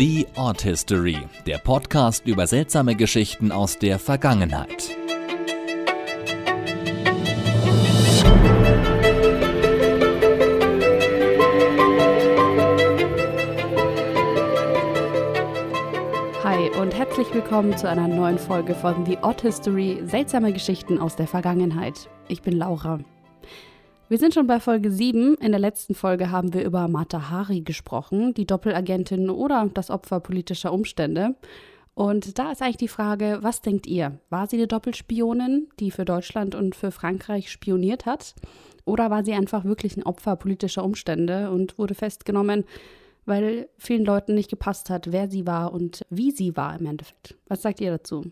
The Odd History, der Podcast über seltsame Geschichten aus der Vergangenheit. Willkommen zu einer neuen Folge von The Odd History, seltsame Geschichten aus der Vergangenheit. Ich bin Laura. Wir sind schon bei Folge 7. In der letzten Folge haben wir über Mata Hari gesprochen, die Doppelagentin oder das Opfer politischer Umstände. Und da ist eigentlich die Frage, was denkt ihr? War sie eine Doppelspionin, die für Deutschland und für Frankreich spioniert hat? Oder war sie einfach wirklich ein Opfer politischer Umstände und wurde festgenommen, weil vielen Leuten nicht gepasst hat, wer sie war und wie sie war im Endeffekt? Was sagt ihr dazu?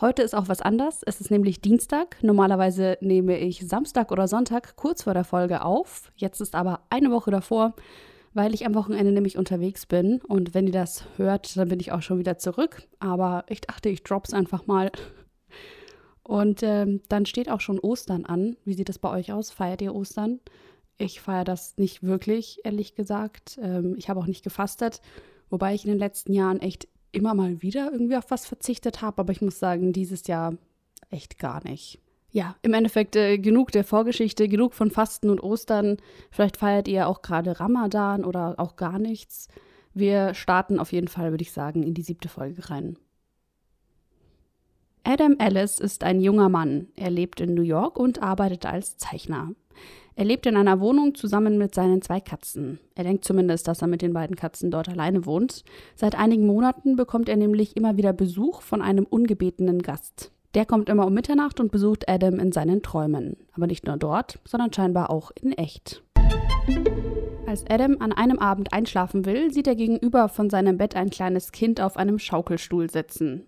Heute ist auch was anders. Es ist nämlich Dienstag. Normalerweise nehme ich Samstag oder Sonntag kurz vor der Folge auf. Jetzt ist aber eine Woche davor, weil ich am Wochenende nämlich unterwegs bin. Und wenn ihr das hört, dann bin ich auch schon wieder zurück. Aber ich dachte, ich drop's einfach mal. Und ähm, dann steht auch schon Ostern an. Wie sieht das bei euch aus? Feiert ihr Ostern? Ich feiere das nicht wirklich, ehrlich gesagt. Ähm, ich habe auch nicht gefastet, wobei ich in den letzten Jahren echt immer mal wieder irgendwie auf was verzichtet habe, aber ich muss sagen, dieses Jahr echt gar nicht. Ja, im Endeffekt äh, genug der Vorgeschichte, genug von Fasten und Ostern. Vielleicht feiert ihr auch gerade Ramadan oder auch gar nichts. Wir starten auf jeden Fall, würde ich sagen, in die siebte Folge rein. Adam Ellis ist ein junger Mann. Er lebt in New York und arbeitet als Zeichner. Er lebt in einer Wohnung zusammen mit seinen zwei Katzen. Er denkt zumindest, dass er mit den beiden Katzen dort alleine wohnt. Seit einigen Monaten bekommt er nämlich immer wieder Besuch von einem ungebetenen Gast. Der kommt immer um Mitternacht und besucht Adam in seinen Träumen. Aber nicht nur dort, sondern scheinbar auch in echt. Als Adam an einem Abend einschlafen will, sieht er gegenüber von seinem Bett ein kleines Kind auf einem Schaukelstuhl sitzen.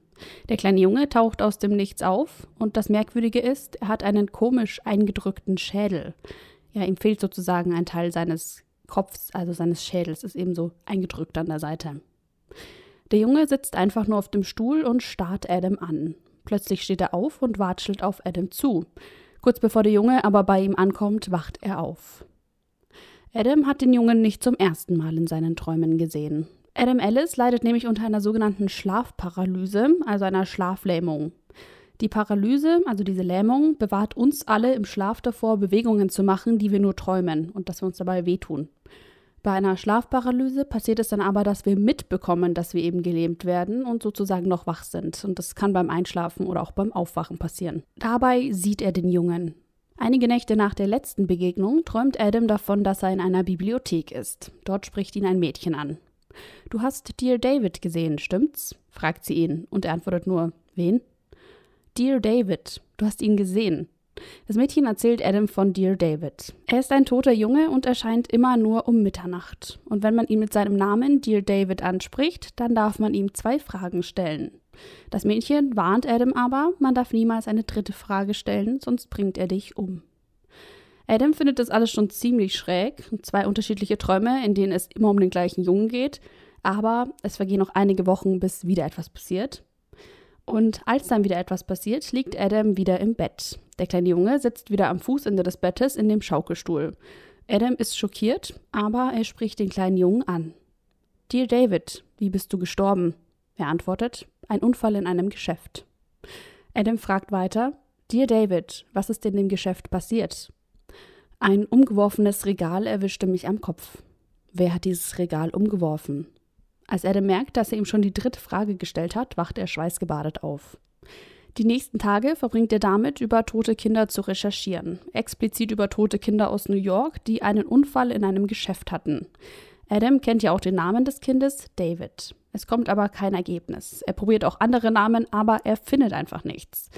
Der kleine Junge taucht aus dem Nichts auf und das Merkwürdige ist, er hat einen komisch eingedrückten Schädel ja, ihm fehlt sozusagen ein Teil seines Kopfs, also seines Schädels, ist eben so eingedrückt an der Seite. Der Junge sitzt einfach nur auf dem Stuhl und starrt Adam an. Plötzlich steht er auf und watschelt auf Adam zu. Kurz bevor der Junge aber bei ihm ankommt, wacht er auf. Adam hat den Jungen nicht zum ersten Mal in seinen Träumen gesehen. Adam Ellis leidet nämlich unter einer sogenannten Schlafparalyse, also einer Schlaflähmung. Die Paralyse, also diese Lähmung, bewahrt uns alle im Schlaf davor, Bewegungen zu machen, die wir nur träumen und dass wir uns dabei wehtun. Bei einer Schlafparalyse passiert es dann aber, dass wir mitbekommen, dass wir eben gelähmt werden und sozusagen noch wach sind. Und das kann beim Einschlafen oder auch beim Aufwachen passieren. Dabei sieht er den Jungen. Einige Nächte nach der letzten Begegnung träumt Adam davon, dass er in einer Bibliothek ist. Dort spricht ihn ein Mädchen an. Du hast Dear David gesehen, stimmt's? fragt sie ihn und er antwortet nur, wen? Dear David, du hast ihn gesehen. Das Mädchen erzählt Adam von Dear David. Er ist ein toter Junge und erscheint immer nur um Mitternacht. Und wenn man ihn mit seinem Namen Dear David anspricht, dann darf man ihm zwei Fragen stellen. Das Mädchen warnt Adam aber, man darf niemals eine dritte Frage stellen, sonst bringt er dich um. Adam findet das alles schon ziemlich schräg. Zwei unterschiedliche Träume, in denen es immer um den gleichen Jungen geht. Aber es vergehen noch einige Wochen, bis wieder etwas passiert. Und als dann wieder etwas passiert, liegt Adam wieder im Bett. Der kleine Junge sitzt wieder am Fußende des Bettes in dem Schaukelstuhl. Adam ist schockiert, aber er spricht den kleinen Jungen an. Dear David, wie bist du gestorben? Er antwortet, ein Unfall in einem Geschäft. Adam fragt weiter, Dear David, was ist in dem Geschäft passiert? Ein umgeworfenes Regal erwischte mich am Kopf. Wer hat dieses Regal umgeworfen? Als Adam merkt, dass er ihm schon die dritte Frage gestellt hat, wacht er schweißgebadet auf. Die nächsten Tage verbringt er damit, über tote Kinder zu recherchieren. Explizit über tote Kinder aus New York, die einen Unfall in einem Geschäft hatten. Adam kennt ja auch den Namen des Kindes, David. Es kommt aber kein Ergebnis. Er probiert auch andere Namen, aber er findet einfach nichts.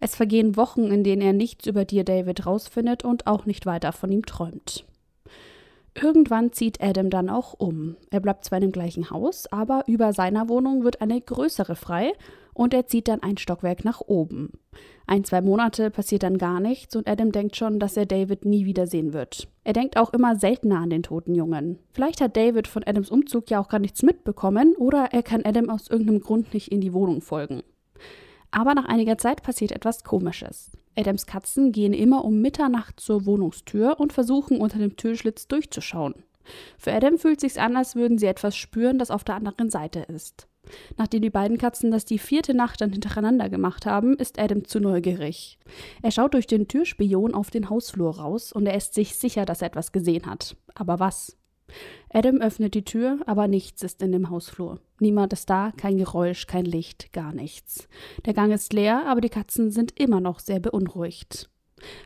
Es vergehen Wochen, in denen er nichts über dir, David, rausfindet und auch nicht weiter von ihm träumt. Irgendwann zieht Adam dann auch um. Er bleibt zwar in dem gleichen Haus, aber über seiner Wohnung wird eine größere frei und er zieht dann ein Stockwerk nach oben. Ein, zwei Monate passiert dann gar nichts und Adam denkt schon, dass er David nie wiedersehen wird. Er denkt auch immer seltener an den toten Jungen. Vielleicht hat David von Adams Umzug ja auch gar nichts mitbekommen oder er kann Adam aus irgendeinem Grund nicht in die Wohnung folgen. Aber nach einiger Zeit passiert etwas Komisches. Adams Katzen gehen immer um Mitternacht zur Wohnungstür und versuchen unter dem Türschlitz durchzuschauen. Für Adam fühlt sich's an, als würden sie etwas spüren, das auf der anderen Seite ist. Nachdem die beiden Katzen das die vierte Nacht dann hintereinander gemacht haben, ist Adam zu neugierig. Er schaut durch den Türspion auf den Hausflur raus und er ist sich sicher, dass er etwas gesehen hat. Aber was? Adam öffnet die Tür, aber nichts ist in dem Hausflur. Niemand ist da, kein Geräusch, kein Licht, gar nichts. Der Gang ist leer, aber die Katzen sind immer noch sehr beunruhigt.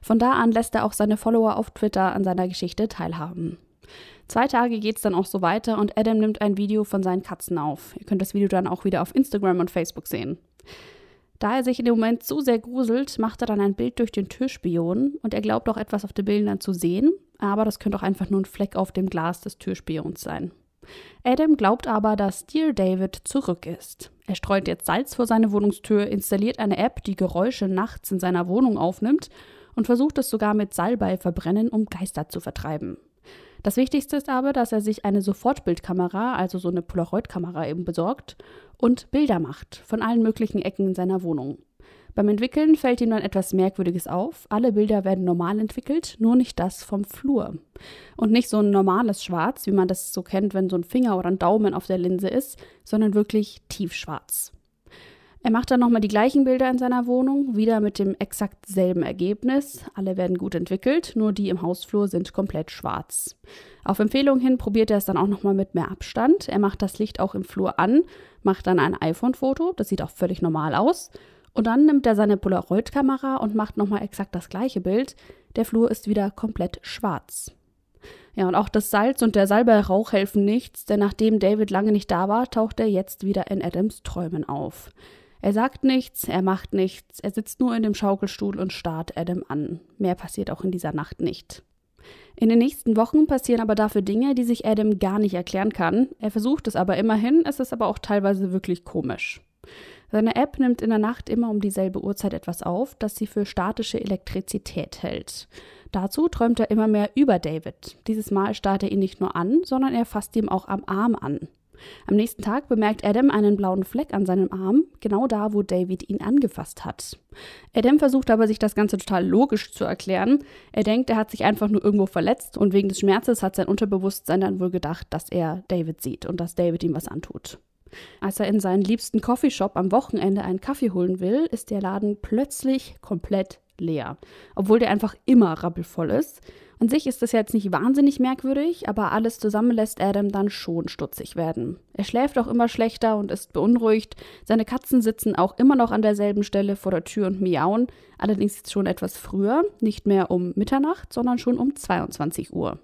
Von da an lässt er auch seine Follower auf Twitter an seiner Geschichte teilhaben. Zwei Tage geht es dann auch so weiter und Adam nimmt ein Video von seinen Katzen auf. Ihr könnt das Video dann auch wieder auf Instagram und Facebook sehen. Da er sich in dem Moment so sehr gruselt, macht er dann ein Bild durch den Türspion und er glaubt auch etwas auf den Bildern zu sehen, aber das könnte auch einfach nur ein Fleck auf dem Glas des Türspions sein. Adam glaubt aber, dass Dear David zurück ist. Er streut jetzt Salz vor seine Wohnungstür, installiert eine App, die Geräusche nachts in seiner Wohnung aufnimmt und versucht es sogar mit Salbei verbrennen, um Geister zu vertreiben. Das Wichtigste ist aber, dass er sich eine Sofortbildkamera, also so eine Polaroid-Kamera eben besorgt und Bilder macht von allen möglichen Ecken in seiner Wohnung. Beim Entwickeln fällt ihm dann etwas Merkwürdiges auf. Alle Bilder werden normal entwickelt, nur nicht das vom Flur. Und nicht so ein normales Schwarz, wie man das so kennt, wenn so ein Finger oder ein Daumen auf der Linse ist, sondern wirklich tiefschwarz. Er macht dann nochmal die gleichen Bilder in seiner Wohnung, wieder mit dem exakt selben Ergebnis. Alle werden gut entwickelt, nur die im Hausflur sind komplett schwarz. Auf Empfehlung hin probiert er es dann auch nochmal mit mehr Abstand. Er macht das Licht auch im Flur an, macht dann ein iPhone-Foto, das sieht auch völlig normal aus. Und dann nimmt er seine Polaroid-Kamera und macht nochmal exakt das gleiche Bild. Der Flur ist wieder komplett schwarz. Ja, und auch das Salz und der Salbeirauch helfen nichts, denn nachdem David lange nicht da war, taucht er jetzt wieder in Adams Träumen auf. Er sagt nichts, er macht nichts, er sitzt nur in dem Schaukelstuhl und starrt Adam an. Mehr passiert auch in dieser Nacht nicht. In den nächsten Wochen passieren aber dafür Dinge, die sich Adam gar nicht erklären kann. Er versucht es aber immerhin, es ist aber auch teilweise wirklich komisch. Seine App nimmt in der Nacht immer um dieselbe Uhrzeit etwas auf, das sie für statische Elektrizität hält. Dazu träumt er immer mehr über David. Dieses Mal starrt er ihn nicht nur an, sondern er fasst ihm auch am Arm an. Am nächsten Tag bemerkt Adam einen blauen Fleck an seinem Arm, genau da, wo David ihn angefasst hat. Adam versucht aber, sich das Ganze total logisch zu erklären. Er denkt, er hat sich einfach nur irgendwo verletzt und wegen des Schmerzes hat sein Unterbewusstsein dann wohl gedacht, dass er David sieht und dass David ihm was antut. Als er in seinen liebsten Coffeeshop am Wochenende einen Kaffee holen will, ist der Laden plötzlich komplett leer, obwohl der einfach immer rappelvoll ist. An sich ist das jetzt nicht wahnsinnig merkwürdig, aber alles zusammen lässt Adam dann schon stutzig werden. Er schläft auch immer schlechter und ist beunruhigt. Seine Katzen sitzen auch immer noch an derselben Stelle vor der Tür und miauen, allerdings schon etwas früher, nicht mehr um Mitternacht, sondern schon um 22 Uhr.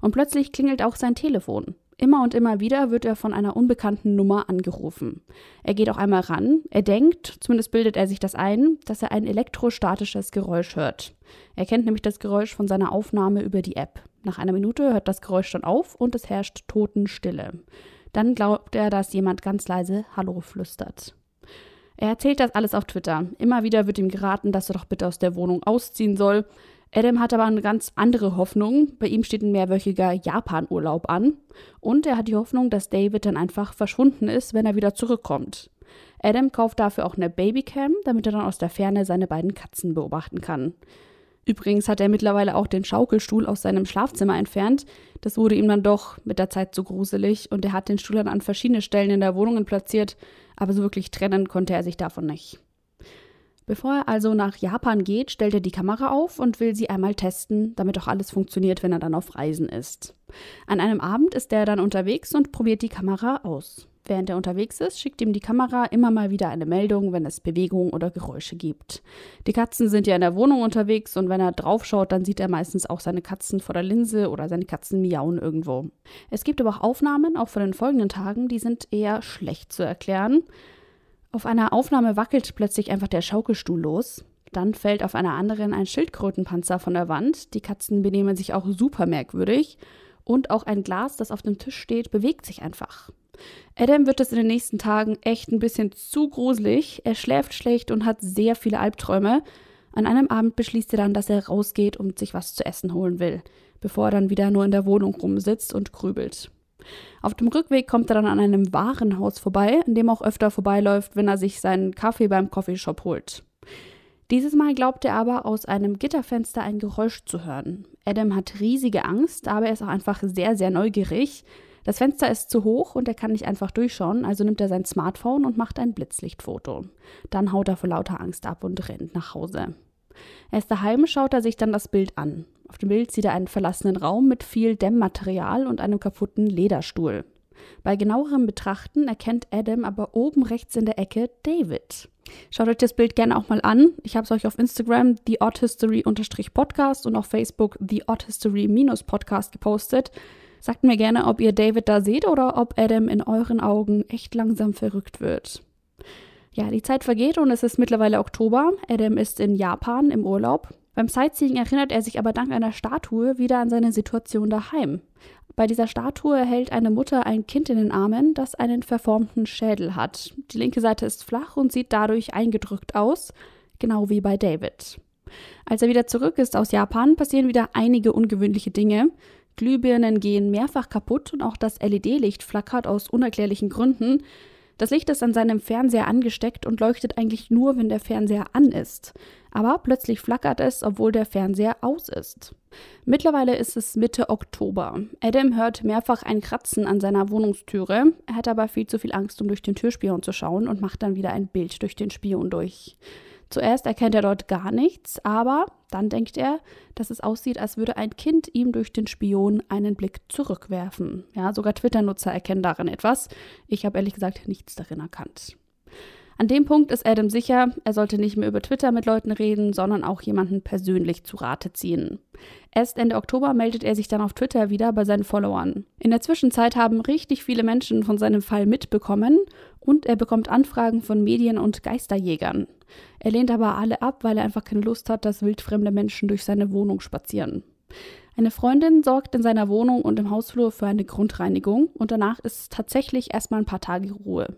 Und plötzlich klingelt auch sein Telefon. Immer und immer wieder wird er von einer unbekannten Nummer angerufen. Er geht auch einmal ran. Er denkt, zumindest bildet er sich das ein, dass er ein elektrostatisches Geräusch hört. Er kennt nämlich das Geräusch von seiner Aufnahme über die App. Nach einer Minute hört das Geräusch dann auf und es herrscht Totenstille. Dann glaubt er, dass jemand ganz leise Hallo flüstert. Er erzählt das alles auf Twitter. Immer wieder wird ihm geraten, dass er doch bitte aus der Wohnung ausziehen soll. Adam hat aber eine ganz andere Hoffnung. Bei ihm steht ein mehrwöchiger Japan-Urlaub an. Und er hat die Hoffnung, dass David dann einfach verschwunden ist, wenn er wieder zurückkommt. Adam kauft dafür auch eine Babycam, damit er dann aus der Ferne seine beiden Katzen beobachten kann. Übrigens hat er mittlerweile auch den Schaukelstuhl aus seinem Schlafzimmer entfernt. Das wurde ihm dann doch mit der Zeit zu gruselig und er hat den Stuhl dann an verschiedene Stellen in der Wohnung platziert, aber so wirklich trennen konnte er sich davon nicht. Bevor er also nach Japan geht, stellt er die Kamera auf und will sie einmal testen, damit auch alles funktioniert, wenn er dann auf Reisen ist. An einem Abend ist er dann unterwegs und probiert die Kamera aus. Während er unterwegs ist, schickt ihm die Kamera immer mal wieder eine Meldung, wenn es Bewegungen oder Geräusche gibt. Die Katzen sind ja in der Wohnung unterwegs und wenn er draufschaut, dann sieht er meistens auch seine Katzen vor der Linse oder seine Katzen miauen irgendwo. Es gibt aber auch Aufnahmen, auch von den folgenden Tagen, die sind eher schlecht zu erklären. Auf einer Aufnahme wackelt plötzlich einfach der Schaukelstuhl los. Dann fällt auf einer anderen ein Schildkrötenpanzer von der Wand. Die Katzen benehmen sich auch super merkwürdig. Und auch ein Glas, das auf dem Tisch steht, bewegt sich einfach. Adam wird es in den nächsten Tagen echt ein bisschen zu gruselig. Er schläft schlecht und hat sehr viele Albträume. An einem Abend beschließt er dann, dass er rausgeht und sich was zu essen holen will, bevor er dann wieder nur in der Wohnung rumsitzt und grübelt. Auf dem Rückweg kommt er dann an einem Warenhaus vorbei, in dem auch öfter vorbeiläuft, wenn er sich seinen Kaffee beim Coffeeshop holt. Dieses Mal glaubt er aber, aus einem Gitterfenster ein Geräusch zu hören. Adam hat riesige Angst, aber er ist auch einfach sehr, sehr neugierig. Das Fenster ist zu hoch und er kann nicht einfach durchschauen, also nimmt er sein Smartphone und macht ein Blitzlichtfoto. Dann haut er vor lauter Angst ab und rennt nach Hause. Er ist daheim, schaut er sich dann das Bild an. Auf dem Bild sieht er einen verlassenen Raum mit viel Dämmmaterial und einem kaputten Lederstuhl. Bei genauerem Betrachten erkennt Adam aber oben rechts in der Ecke David. Schaut euch das Bild gerne auch mal an. Ich habe es euch auf Instagram The Odd History Podcast und auf Facebook The Odd History Podcast gepostet. Sagt mir gerne, ob ihr David da seht oder ob Adam in euren Augen echt langsam verrückt wird. Ja, die Zeit vergeht und es ist mittlerweile Oktober. Adam ist in Japan im Urlaub. Beim Sightseeing erinnert er sich aber dank einer Statue wieder an seine Situation daheim. Bei dieser Statue hält eine Mutter ein Kind in den Armen, das einen verformten Schädel hat. Die linke Seite ist flach und sieht dadurch eingedrückt aus, genau wie bei David. Als er wieder zurück ist aus Japan, passieren wieder einige ungewöhnliche Dinge. Glühbirnen gehen mehrfach kaputt und auch das LED-Licht flackert aus unerklärlichen Gründen. Das Licht ist an seinem Fernseher angesteckt und leuchtet eigentlich nur, wenn der Fernseher an ist. Aber plötzlich flackert es, obwohl der Fernseher aus ist. Mittlerweile ist es Mitte Oktober. Adam hört mehrfach ein Kratzen an seiner Wohnungstüre. Er hat aber viel zu viel Angst, um durch den Türspion zu schauen und macht dann wieder ein Bild durch den Spion durch. Zuerst erkennt er dort gar nichts, aber dann denkt er, dass es aussieht, als würde ein Kind ihm durch den Spion einen Blick zurückwerfen. Ja, sogar Twitter-Nutzer erkennen darin etwas. Ich habe ehrlich gesagt nichts darin erkannt. An dem Punkt ist Adam sicher, er sollte nicht mehr über Twitter mit Leuten reden, sondern auch jemanden persönlich zu Rate ziehen. Erst Ende Oktober meldet er sich dann auf Twitter wieder bei seinen Followern. In der Zwischenzeit haben richtig viele Menschen von seinem Fall mitbekommen und er bekommt Anfragen von Medien und Geisterjägern. Er lehnt aber alle ab, weil er einfach keine Lust hat, dass wildfremde Menschen durch seine Wohnung spazieren. Eine Freundin sorgt in seiner Wohnung und im Hausflur für eine Grundreinigung und danach ist tatsächlich erstmal ein paar Tage Ruhe.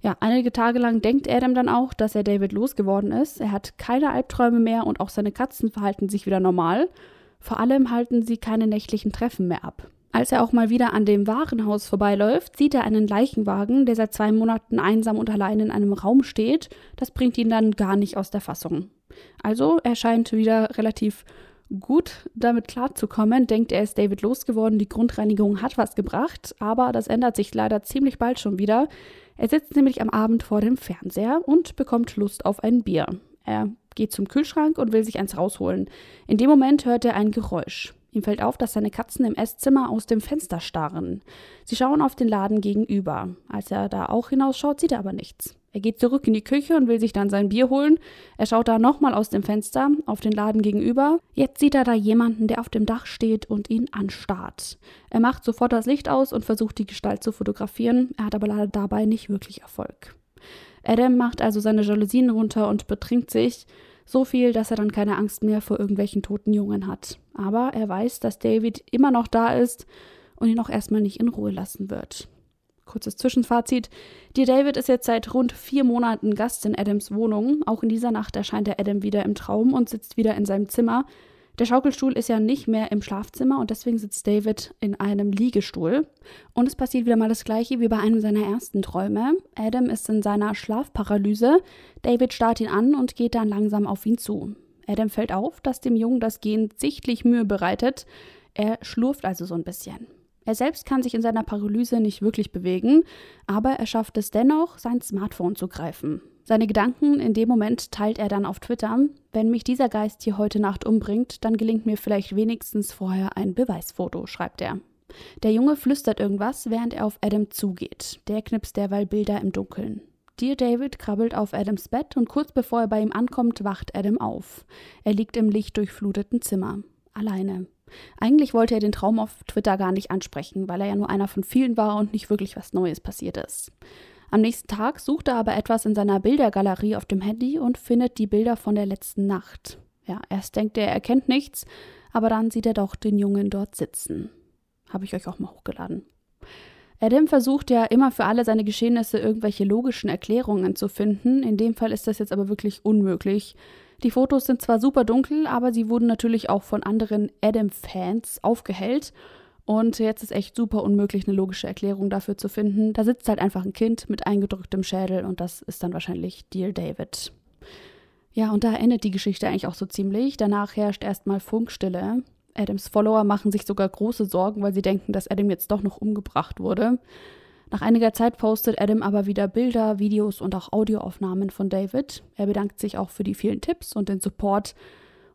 Ja, einige Tage lang denkt Adam dann auch, dass er David losgeworden ist. Er hat keine Albträume mehr und auch seine Katzen verhalten sich wieder normal. Vor allem halten sie keine nächtlichen Treffen mehr ab. Als er auch mal wieder an dem Warenhaus vorbeiläuft, sieht er einen Leichenwagen, der seit zwei Monaten einsam und allein in einem Raum steht. Das bringt ihn dann gar nicht aus der Fassung. Also er scheint wieder relativ gut damit klarzukommen, denkt er ist David losgeworden, die Grundreinigung hat was gebracht, aber das ändert sich leider ziemlich bald schon wieder. Er sitzt nämlich am Abend vor dem Fernseher und bekommt Lust auf ein Bier. Er geht zum Kühlschrank und will sich eins rausholen. In dem Moment hört er ein Geräusch. Ihm fällt auf, dass seine Katzen im Esszimmer aus dem Fenster starren. Sie schauen auf den Laden gegenüber. Als er da auch hinausschaut, sieht er aber nichts. Er geht zurück in die Küche und will sich dann sein Bier holen. Er schaut da nochmal aus dem Fenster auf den Laden gegenüber. Jetzt sieht er da jemanden, der auf dem Dach steht und ihn anstarrt. Er macht sofort das Licht aus und versucht die Gestalt zu fotografieren. Er hat aber leider dabei nicht wirklich Erfolg. Adam macht also seine Jalousien runter und betrinkt sich. So viel, dass er dann keine Angst mehr vor irgendwelchen toten Jungen hat. Aber er weiß, dass David immer noch da ist und ihn auch erstmal nicht in Ruhe lassen wird. Kurzes Zwischenfazit. Die David ist jetzt seit rund vier Monaten Gast in Adams Wohnung. Auch in dieser Nacht erscheint er Adam wieder im Traum und sitzt wieder in seinem Zimmer. Der Schaukelstuhl ist ja nicht mehr im Schlafzimmer und deswegen sitzt David in einem Liegestuhl. Und es passiert wieder mal das gleiche wie bei einem seiner ersten Träume. Adam ist in seiner Schlafparalyse. David starrt ihn an und geht dann langsam auf ihn zu. Adam fällt auf, dass dem Jungen das Gehen sichtlich Mühe bereitet. Er schlurft also so ein bisschen. Er selbst kann sich in seiner Paralyse nicht wirklich bewegen, aber er schafft es dennoch, sein Smartphone zu greifen. Seine Gedanken in dem Moment teilt er dann auf Twitter. Wenn mich dieser Geist hier heute Nacht umbringt, dann gelingt mir vielleicht wenigstens vorher ein Beweisfoto, schreibt er. Der Junge flüstert irgendwas, während er auf Adam zugeht. Der knipst derweil Bilder im Dunkeln. Dear David krabbelt auf Adams Bett und kurz bevor er bei ihm ankommt, wacht Adam auf. Er liegt im lichtdurchfluteten Zimmer. Alleine. Eigentlich wollte er den Traum auf Twitter gar nicht ansprechen, weil er ja nur einer von vielen war und nicht wirklich was Neues passiert ist. Am nächsten Tag sucht er aber etwas in seiner Bildergalerie auf dem Handy und findet die Bilder von der letzten Nacht. Ja, erst denkt er, er erkennt nichts, aber dann sieht er doch den Jungen dort sitzen. Habe ich euch auch mal hochgeladen. Adam versucht ja immer für alle seine Geschehnisse irgendwelche logischen Erklärungen zu finden. In dem Fall ist das jetzt aber wirklich unmöglich. Die Fotos sind zwar super dunkel, aber sie wurden natürlich auch von anderen Adam-Fans aufgehellt. Und jetzt ist echt super unmöglich, eine logische Erklärung dafür zu finden. Da sitzt halt einfach ein Kind mit eingedrücktem Schädel und das ist dann wahrscheinlich Dear David. Ja, und da endet die Geschichte eigentlich auch so ziemlich. Danach herrscht erstmal Funkstille. Adams Follower machen sich sogar große Sorgen, weil sie denken, dass Adam jetzt doch noch umgebracht wurde. Nach einiger Zeit postet Adam aber wieder Bilder, Videos und auch Audioaufnahmen von David. Er bedankt sich auch für die vielen Tipps und den Support.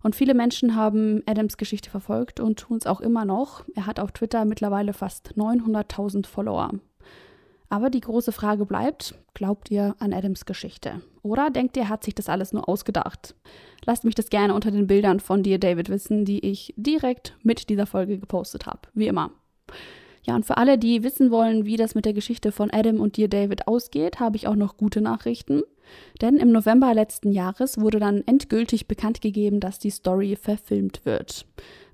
Und viele Menschen haben Adams Geschichte verfolgt und tun es auch immer noch. Er hat auf Twitter mittlerweile fast 900.000 Follower. Aber die große Frage bleibt, glaubt ihr an Adams Geschichte? Oder denkt ihr, hat sich das alles nur ausgedacht? Lasst mich das gerne unter den Bildern von dir, David, wissen, die ich direkt mit dieser Folge gepostet habe. Wie immer. Ja, und für alle, die wissen wollen, wie das mit der Geschichte von Adam und dir, David, ausgeht, habe ich auch noch gute Nachrichten. Denn im November letzten Jahres wurde dann endgültig bekannt gegeben, dass die Story verfilmt wird.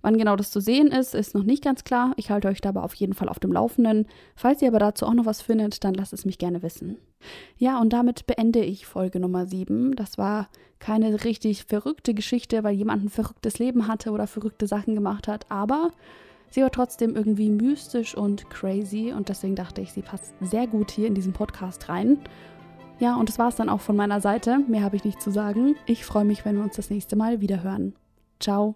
Wann genau das zu sehen ist, ist noch nicht ganz klar. Ich halte euch dabei auf jeden Fall auf dem Laufenden. Falls ihr aber dazu auch noch was findet, dann lasst es mich gerne wissen. Ja, und damit beende ich Folge Nummer 7. Das war keine richtig verrückte Geschichte, weil jemand ein verrücktes Leben hatte oder verrückte Sachen gemacht hat, aber sie war trotzdem irgendwie mystisch und crazy und deswegen dachte ich, sie passt sehr gut hier in diesen Podcast rein. Ja, und das war es dann auch von meiner Seite. Mehr habe ich nicht zu sagen. Ich freue mich, wenn wir uns das nächste Mal wieder hören. Ciao.